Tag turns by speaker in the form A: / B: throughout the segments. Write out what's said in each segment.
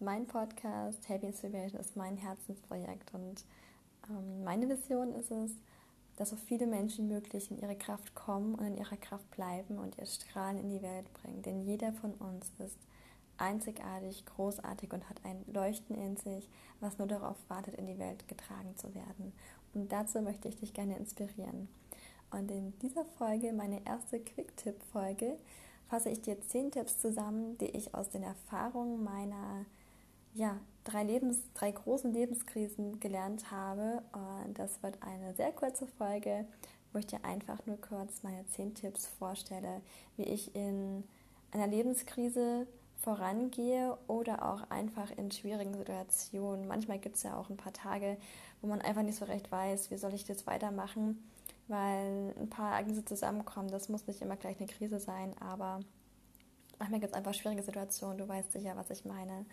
A: mein Podcast. Happy Inspiration ist mein Herzensprojekt. Und ähm, meine Vision ist es, dass so viele Menschen möglich in ihre Kraft kommen und in ihrer Kraft bleiben und ihr Strahlen in die Welt bringen. Denn jeder von uns ist einzigartig, großartig und hat ein Leuchten in sich, was nur darauf wartet, in die Welt getragen zu werden. Und dazu möchte ich dich gerne inspirieren. Und in dieser Folge, meine erste Quick-Tipp-Folge, fasse ich dir zehn Tipps zusammen, die ich aus den Erfahrungen meiner ja, drei, Lebens-, drei großen Lebenskrisen gelernt habe. Und das wird eine sehr kurze Folge, wo ich dir einfach nur kurz meine zehn Tipps vorstelle, wie ich in einer Lebenskrise vorangehe oder auch einfach in schwierigen Situationen. Manchmal gibt es ja auch ein paar Tage, wo man einfach nicht so recht weiß, wie soll ich das weitermachen, weil ein paar Ereignisse zusammenkommen. Das muss nicht immer gleich eine Krise sein, aber manchmal gibt es einfach schwierige Situationen. Du weißt sicher, was ich meine.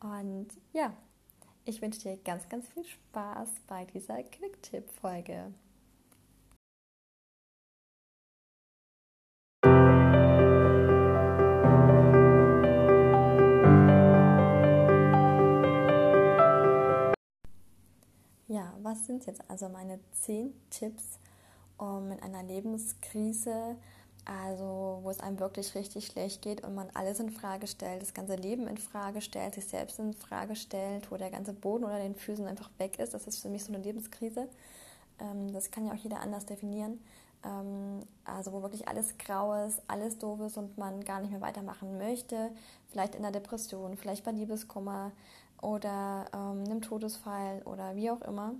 A: Und ja, ich wünsche dir ganz, ganz viel Spaß bei dieser Quick-Tipp-Folge. Ja, was sind jetzt also meine zehn Tipps, um in einer Lebenskrise also, wo es einem wirklich richtig schlecht geht und man alles in Frage stellt, das ganze Leben in Frage stellt, sich selbst in Frage stellt, wo der ganze Boden unter den Füßen einfach weg ist. Das ist für mich so eine Lebenskrise. Ähm, das kann ja auch jeder anders definieren. Ähm, also, wo wirklich alles grau ist, alles doof ist und man gar nicht mehr weitermachen möchte. Vielleicht in der Depression, vielleicht bei Liebeskummer oder ähm, einem Todesfall oder wie auch immer.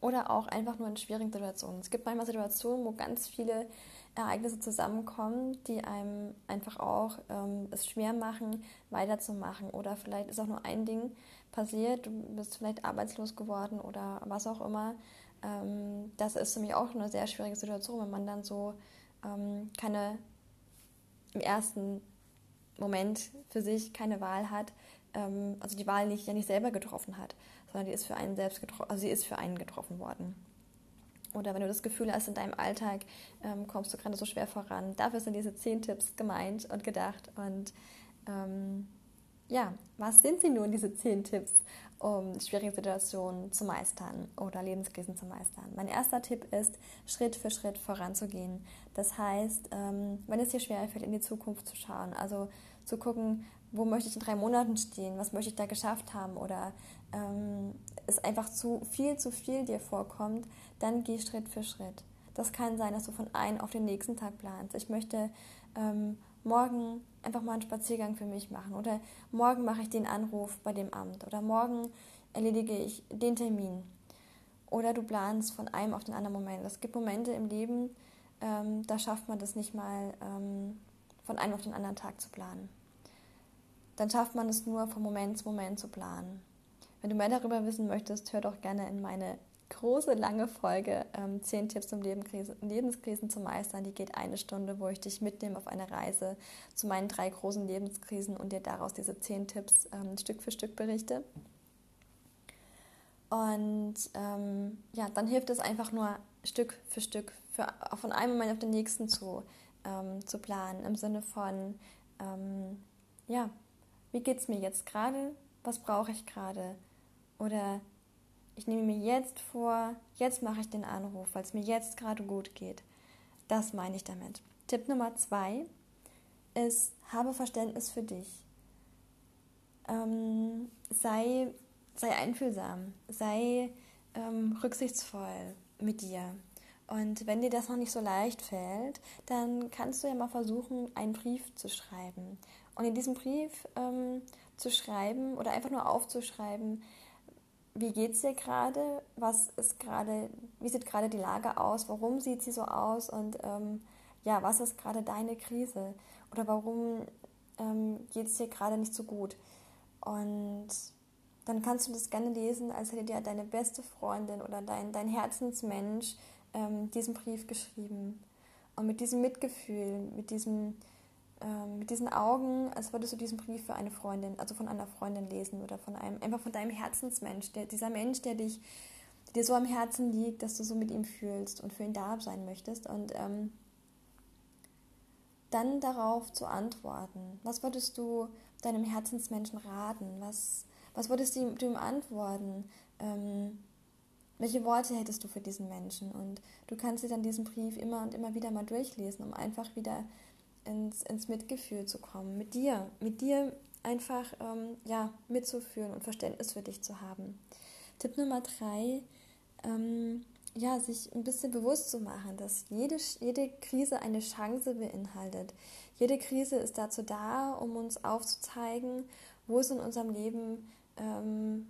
A: Oder auch einfach nur in schwierigen Situationen. Es gibt manchmal Situationen, wo ganz viele Ereignisse zusammenkommen, die einem einfach auch ähm, es schwer machen, weiterzumachen. Oder vielleicht ist auch nur ein Ding passiert, du bist vielleicht arbeitslos geworden oder was auch immer. Ähm, das ist für mich auch eine sehr schwierige Situation, wenn man dann so ähm, keine im ersten Moment für sich keine Wahl hat, ähm, also die Wahl nicht ja nicht selber getroffen hat, sondern die ist für einen selbst getroffen, also sie ist für einen getroffen worden oder wenn du das Gefühl hast, in deinem Alltag ähm, kommst du gerade so schwer voran. Dafür sind diese zehn Tipps gemeint und gedacht. Und ähm, ja, was sind sie nun, diese zehn Tipps, um schwierige Situationen zu meistern oder Lebenskrisen zu meistern? Mein erster Tipp ist, Schritt für Schritt voranzugehen. Das heißt, ähm, wenn es dir schwerfällt, in die Zukunft zu schauen, also zu gucken, wo möchte ich in drei Monaten stehen, was möchte ich da geschafft haben oder ähm, es einfach zu viel zu viel dir vorkommt, dann geh Schritt für Schritt. Das kann sein, dass du von einem auf den nächsten Tag planst. Ich möchte ähm, morgen einfach mal einen Spaziergang für mich machen oder morgen mache ich den Anruf bei dem Amt oder morgen erledige ich den Termin. Oder du planst von einem auf den anderen Moment. Es gibt Momente im Leben, ähm, da schafft man das nicht mal ähm, von einem auf den anderen Tag zu planen. Dann schafft man es nur von Moment zu Moment zu planen. Wenn du mehr darüber wissen möchtest, hör doch gerne in meine große, lange Folge ähm, 10 Tipps, um Lebenskrise, Lebenskrisen zu meistern. Die geht eine Stunde, wo ich dich mitnehme auf eine Reise zu meinen drei großen Lebenskrisen und dir daraus diese 10 Tipps ähm, Stück für Stück berichte. Und ähm, ja, dann hilft es einfach nur Stück für Stück, für, von einem Moment auf den nächsten zu, ähm, zu planen, im Sinne von, ähm, ja, wie geht es mir jetzt gerade? Was brauche ich gerade? Oder ich nehme mir jetzt vor, jetzt mache ich den Anruf, weil es mir jetzt gerade gut geht. Das meine ich damit. Tipp Nummer zwei ist, habe Verständnis für dich. Ähm, sei, sei einfühlsam, sei ähm, rücksichtsvoll mit dir. Und wenn dir das noch nicht so leicht fällt, dann kannst du ja mal versuchen, einen Brief zu schreiben. Und in diesem Brief ähm, zu schreiben oder einfach nur aufzuschreiben, wie geht es dir gerade? Was ist gerade, wie sieht gerade die Lage aus? Warum sieht sie so aus? Und ähm, ja, was ist gerade deine Krise? Oder warum ähm, geht es dir gerade nicht so gut? Und dann kannst du das gerne lesen, als hätte dir deine beste Freundin oder dein, dein Herzensmensch ähm, diesen Brief geschrieben. Und mit diesem Mitgefühl, mit diesem ähm, mit diesen Augen, als würdest du diesen Brief für eine Freundin, also von einer Freundin lesen oder von einem, einfach von deinem Herzensmensch, der, dieser Mensch, der dich, dir so am Herzen liegt, dass du so mit ihm fühlst und für ihn da sein möchtest und ähm, dann darauf zu antworten. Was würdest du deinem Herzensmenschen raten? Was, was würdest du ihm antworten? Ähm, welche Worte hättest du für diesen Menschen? Und du kannst dir dann diesen Brief immer und immer wieder mal durchlesen, um einfach wieder ins, ins Mitgefühl zu kommen, mit dir, mit dir einfach ähm, ja, mitzufühlen und Verständnis für dich zu haben. Tipp Nummer drei, ähm, ja, sich ein bisschen bewusst zu machen, dass jede, jede Krise eine Chance beinhaltet. Jede Krise ist dazu da, um uns aufzuzeigen, wo es in unserem Leben ähm,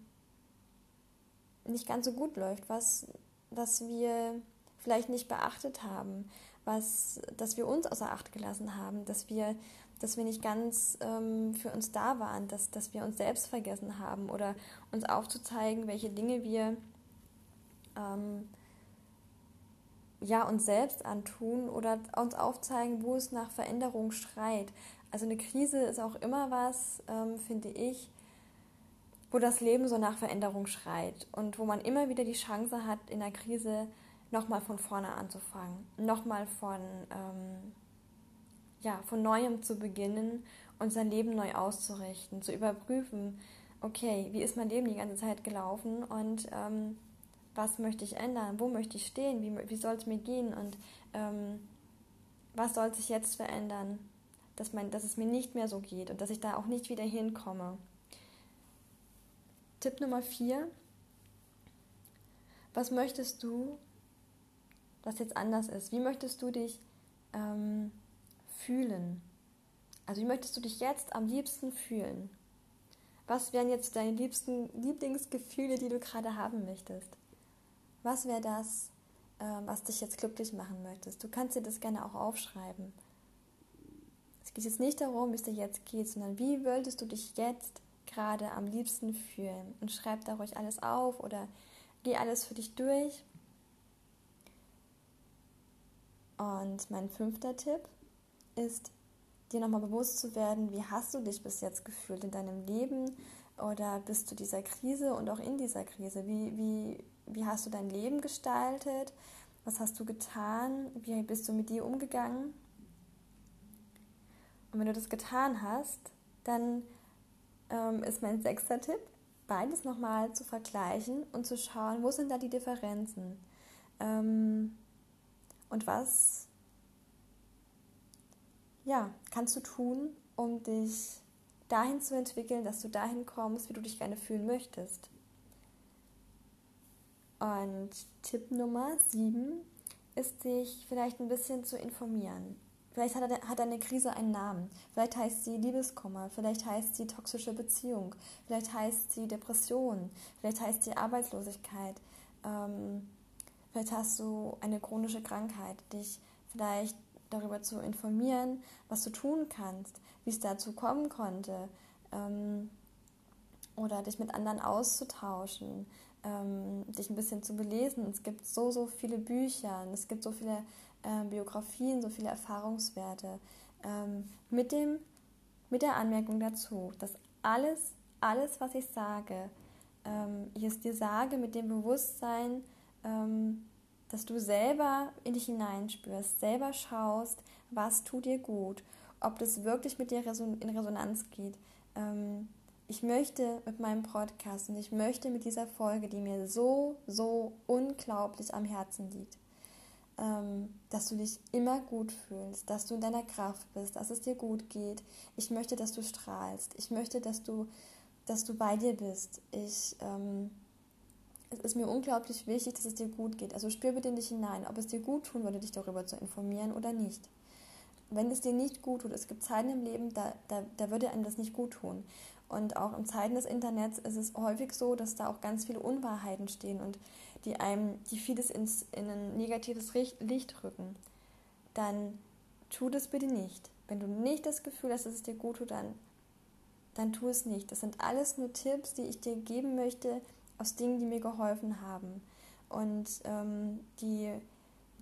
A: nicht ganz so gut läuft, was, was wir vielleicht nicht beachtet haben, was, dass wir uns außer Acht gelassen haben, dass wir, dass wir nicht ganz ähm, für uns da waren, dass, dass wir uns selbst vergessen haben oder uns aufzuzeigen, welche Dinge wir ähm, ja, uns selbst antun oder uns aufzeigen, wo es nach Veränderung schreit. Also eine Krise ist auch immer was, ähm, finde ich, wo das Leben so nach Veränderung schreit und wo man immer wieder die Chance hat, in der Krise nochmal von vorne anzufangen, nochmal von, ähm, ja, von neuem zu beginnen und sein Leben neu auszurichten, zu überprüfen, okay, wie ist mein Leben die ganze Zeit gelaufen und ähm, was möchte ich ändern, wo möchte ich stehen, wie, wie soll es mir gehen und ähm, was soll sich jetzt verändern, dass, mein, dass es mir nicht mehr so geht und dass ich da auch nicht wieder hinkomme. Tipp Nummer 4. Was möchtest du, was jetzt anders ist? Wie möchtest du dich ähm, fühlen? Also wie möchtest du dich jetzt am liebsten fühlen? Was wären jetzt deine liebsten Lieblingsgefühle, die du gerade haben möchtest? Was wäre das, äh, was dich jetzt glücklich machen möchtest? Du kannst dir das gerne auch aufschreiben. Es geht jetzt nicht darum, wie es dir jetzt geht, sondern wie würdest du dich jetzt gerade am liebsten fühlen. Und schreib da ruhig alles auf oder geh alles für dich durch. Und mein fünfter Tipp ist, dir nochmal bewusst zu werden, wie hast du dich bis jetzt gefühlt in deinem Leben oder bist du dieser Krise und auch in dieser Krise? Wie, wie, wie hast du dein Leben gestaltet? Was hast du getan? Wie bist du mit dir umgegangen? Und wenn du das getan hast, dann ähm, ist mein sechster Tipp, beides nochmal zu vergleichen und zu schauen, wo sind da die Differenzen ähm, und was ja, kannst du tun, um dich dahin zu entwickeln, dass du dahin kommst, wie du dich gerne fühlen möchtest. Und Tipp Nummer sieben ist, sich vielleicht ein bisschen zu informieren. Vielleicht hat, hat eine Krise einen Namen. Vielleicht heißt sie Liebeskummer. Vielleicht heißt sie toxische Beziehung. Vielleicht heißt sie Depression. Vielleicht heißt sie Arbeitslosigkeit. Ähm, vielleicht hast du eine chronische Krankheit. Dich vielleicht darüber zu informieren, was du tun kannst, wie es dazu kommen konnte. Ähm, oder dich mit anderen auszutauschen, ähm, dich ein bisschen zu belesen. Es gibt so, so viele Bücher, es gibt so viele äh, Biografien, so viele Erfahrungswerte. Ähm, mit, dem, mit der Anmerkung dazu, dass alles, alles, was ich sage, ähm, ich es dir sage mit dem Bewusstsein, ähm, dass du selber in dich hineinspürst, selber schaust, was tut dir gut, ob das wirklich mit dir in Resonanz geht. Ähm, ich möchte mit meinem Podcast und ich möchte mit dieser Folge, die mir so, so unglaublich am Herzen liegt, ähm, dass du dich immer gut fühlst, dass du in deiner Kraft bist, dass es dir gut geht. Ich möchte, dass du strahlst. Ich möchte, dass du, dass du bei dir bist. Ich, ähm, es ist mir unglaublich wichtig, dass es dir gut geht. Also spür bitte in dich hinein, ob es dir gut tun würde, dich darüber zu informieren oder nicht. Wenn es dir nicht gut tut, es gibt Zeiten im Leben, da, da, da würde einem das nicht gut tun. Und auch in Zeiten des Internets ist es häufig so, dass da auch ganz viele Unwahrheiten stehen und die einem, die vieles ins, in ein negatives Licht rücken. Dann tu das bitte nicht. Wenn du nicht das Gefühl hast, dass es dir gut tut, dann, dann tu es nicht. Das sind alles nur Tipps, die ich dir geben möchte aus Dingen, die mir geholfen haben und ähm, die,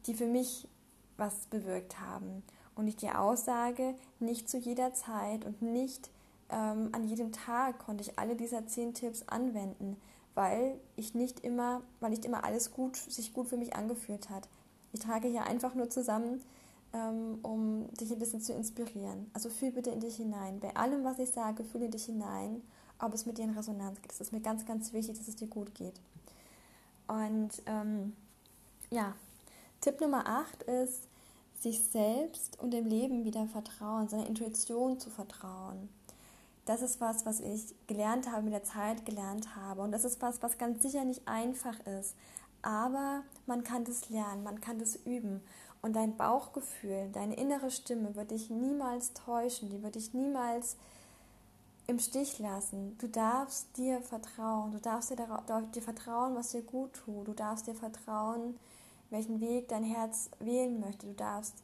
A: die für mich was bewirkt haben. Und ich dir aussage, nicht zu jeder Zeit und nicht ähm, an jedem Tag konnte ich alle dieser zehn Tipps anwenden, weil ich nicht immer, weil nicht immer alles gut, sich gut für mich angefühlt hat. Ich trage hier einfach nur zusammen, ähm, um dich ein bisschen zu inspirieren. Also fühl bitte in dich hinein. Bei allem, was ich sage, fühle dich hinein, ob es mit dir in Resonanz geht. Es ist mir ganz, ganz wichtig, dass es dir gut geht. Und ähm, ja, Tipp Nummer 8 ist, sich selbst und dem Leben wieder vertrauen, seiner Intuition zu vertrauen. Das ist was, was ich gelernt habe, mit der Zeit gelernt habe. Und das ist was, was ganz sicher nicht einfach ist. Aber man kann das lernen, man kann das üben. Und dein Bauchgefühl, deine innere Stimme wird dich niemals täuschen, die wird dich niemals im Stich lassen. Du darfst dir vertrauen, du darfst dir, dir vertrauen, was dir gut tut. Du darfst dir vertrauen, welchen Weg dein Herz wählen möchte. Du darfst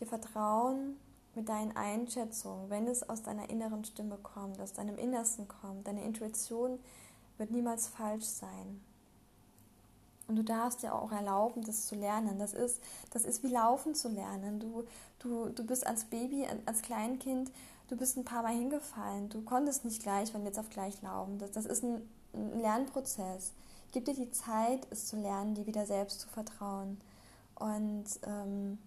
A: dir vertrauen mit deinen Einschätzungen, wenn es aus deiner inneren Stimme kommt, aus deinem Innersten kommt. Deine Intuition wird niemals falsch sein. Und du darfst dir auch erlauben, das zu lernen. Das ist, das ist wie Laufen zu lernen. Du, du, du bist als Baby, als Kleinkind, du bist ein paar Mal hingefallen. Du konntest nicht gleich von jetzt auf gleich laufen. Das, das ist ein, ein Lernprozess. Gib dir die Zeit, es zu lernen, dir wieder selbst zu vertrauen. Und ähm,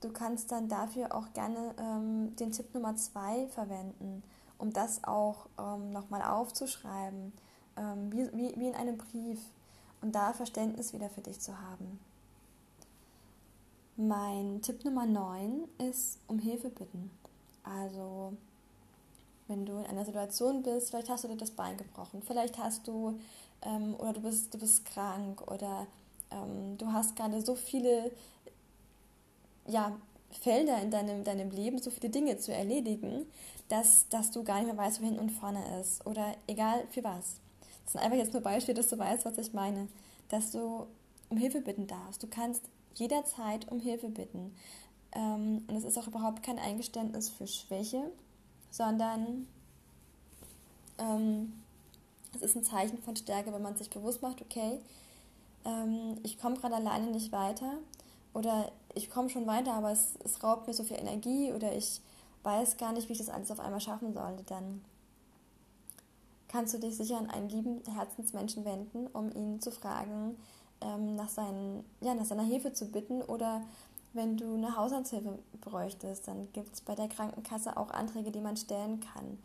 A: du kannst dann dafür auch gerne ähm, den Tipp Nummer zwei verwenden, um das auch ähm, nochmal aufzuschreiben, ähm, wie, wie, wie in einem Brief und da Verständnis wieder für dich zu haben. Mein Tipp Nummer 9 ist um Hilfe bitten. Also, wenn du in einer Situation bist, vielleicht hast du dir das Bein gebrochen, vielleicht hast du ähm, oder du bist, du bist krank oder ähm, du hast gerade so viele ja, Felder in deinem, deinem Leben, so viele Dinge zu erledigen, dass, dass du gar nicht mehr weißt, wo hin und vorne ist. Oder egal für was. Das sind einfach jetzt nur Beispiele, dass du weißt, was ich meine. Dass du um Hilfe bitten darfst. Du kannst jederzeit um Hilfe bitten. Ähm, und es ist auch überhaupt kein Eingeständnis für Schwäche, sondern ähm, es ist ein Zeichen von Stärke, wenn man sich bewusst macht, okay, ähm, ich komme gerade alleine nicht weiter oder ich komme schon weiter, aber es, es raubt mir so viel Energie oder ich weiß gar nicht, wie ich das alles auf einmal schaffen sollte, dann kannst du dich sicher an einen lieben Herzensmenschen wenden, um ihn zu fragen, ähm, nach, seinen, ja, nach seiner Hilfe zu bitten oder wenn du eine Haushaltshilfe bräuchtest, dann gibt es bei der Krankenkasse auch Anträge, die man stellen kann.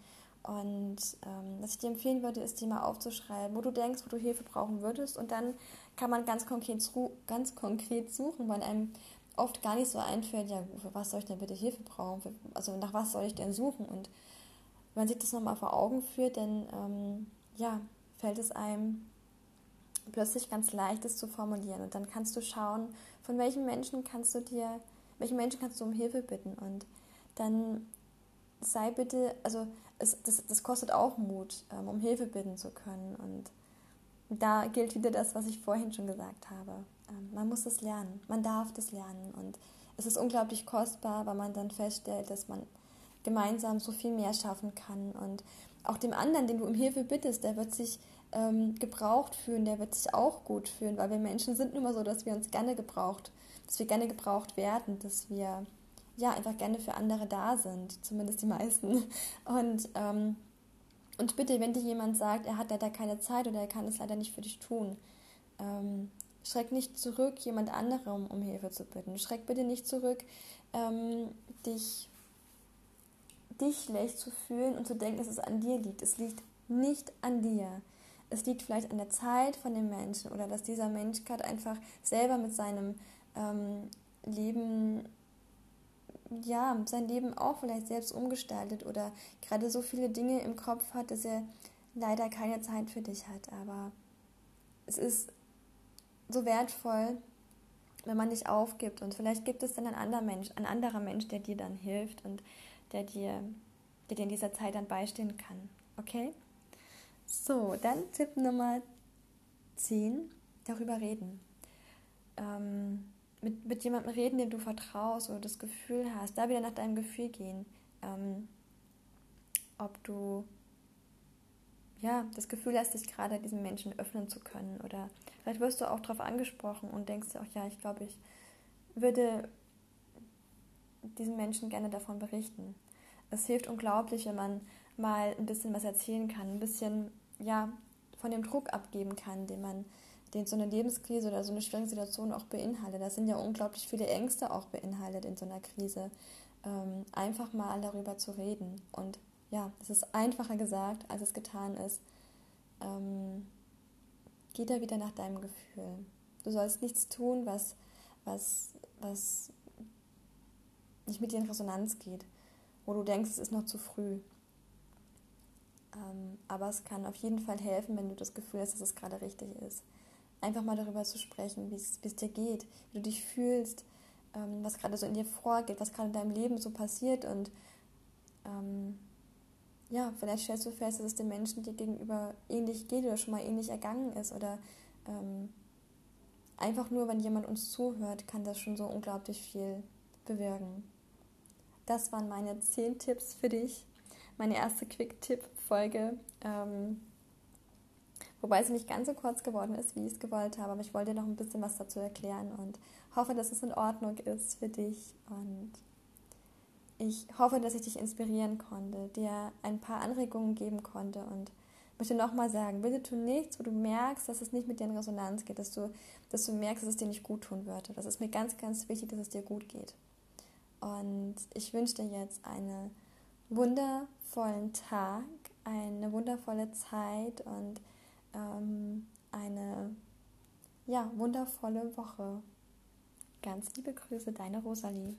A: Und ähm, was ich dir empfehlen würde, ist, dir mal aufzuschreiben, wo du denkst, wo du Hilfe brauchen würdest. Und dann kann man ganz konkret, ganz konkret suchen, weil einem oft gar nicht so einfällt, ja, für was soll ich denn bitte Hilfe brauchen? also nach was soll ich denn suchen? Und wenn man sich das nochmal vor Augen führt, dann ähm, ja, fällt es einem plötzlich ganz leicht, das zu formulieren. Und dann kannst du schauen, von welchen Menschen kannst du dir, welchen Menschen kannst du um Hilfe bitten. Und dann sei bitte, also es, das, das kostet auch Mut, ähm, um Hilfe bitten zu können. Und da gilt wieder das, was ich vorhin schon gesagt habe. Ähm, man muss das lernen, man darf das lernen. Und es ist unglaublich kostbar, weil man dann feststellt, dass man gemeinsam so viel mehr schaffen kann. Und auch dem anderen, den du um Hilfe bittest, der wird sich ähm, gebraucht fühlen, der wird sich auch gut fühlen, weil wir Menschen sind nun mal so, dass wir uns gerne gebraucht, dass wir gerne gebraucht werden, dass wir ja einfach gerne für andere da sind, zumindest die meisten. Und, ähm, und bitte, wenn dir jemand sagt, er hat leider keine Zeit oder er kann es leider nicht für dich tun, ähm, schreck nicht zurück, jemand anderem um Hilfe zu bitten. Schreck bitte nicht zurück, ähm, dich dich schlecht zu fühlen und zu denken, dass es an dir liegt. Es liegt nicht an dir. Es liegt vielleicht an der Zeit von dem Menschen oder dass dieser Mensch gerade einfach selber mit seinem ähm, Leben, ja, sein Leben auch vielleicht selbst umgestaltet oder gerade so viele Dinge im Kopf hat, dass er leider keine Zeit für dich hat. Aber es ist so wertvoll, wenn man dich aufgibt und vielleicht gibt es dann ein anderer Mensch, ein anderer Mensch, der dir dann hilft und der dir, der dir in dieser Zeit dann beistehen kann. Okay? So, dann Tipp Nummer 10, darüber reden. Ähm, mit, mit jemandem reden, dem du vertraust oder das Gefühl hast, da wieder nach deinem Gefühl gehen. Ähm, ob du ja, das Gefühl hast, dich gerade diesem Menschen öffnen zu können. Oder vielleicht wirst du auch darauf angesprochen und denkst dir auch, ja, ich glaube, ich würde diesen Menschen gerne davon berichten. Es hilft unglaublich, wenn man mal ein bisschen was erzählen kann, ein bisschen ja, von dem Druck abgeben kann, den man den so eine Lebenskrise oder so eine schwierige Situation auch beinhaltet. Da sind ja unglaublich viele Ängste auch beinhaltet in so einer Krise. Ähm, einfach mal darüber zu reden. Und ja, es ist einfacher gesagt, als es getan ist. Ähm, geh da wieder nach deinem Gefühl. Du sollst nichts tun, was, was, was nicht mit dir in Resonanz geht, wo du denkst, es ist noch zu früh. Ähm, aber es kann auf jeden Fall helfen, wenn du das Gefühl hast, dass es gerade richtig ist. Einfach mal darüber zu sprechen, wie es dir geht, wie du dich fühlst, ähm, was gerade so in dir vorgeht, was gerade in deinem Leben so passiert und ähm, ja, vielleicht stellst du fest, dass es den Menschen dir gegenüber ähnlich geht oder schon mal ähnlich ergangen ist oder ähm, einfach nur, wenn jemand uns zuhört, kann das schon so unglaublich viel bewirken. Das waren meine zehn Tipps für dich. Meine erste Quick-Tipp-Folge. Ähm, wobei sie nicht ganz so kurz geworden ist, wie ich es gewollt habe. Aber ich wollte noch ein bisschen was dazu erklären und hoffe, dass es in Ordnung ist für dich. Und ich hoffe, dass ich dich inspirieren konnte, dir ein paar Anregungen geben konnte und möchte nochmal sagen, bitte tu nichts, wo du merkst, dass es nicht mit dir in Resonanz geht, dass du, dass du merkst, dass es dir nicht gut tun würde. Das ist mir ganz, ganz wichtig, dass es dir gut geht. Und ich wünsche dir jetzt einen wundervollen Tag, eine wundervolle Zeit und ähm, eine ja, wundervolle Woche. Ganz liebe Grüße, deine Rosalie.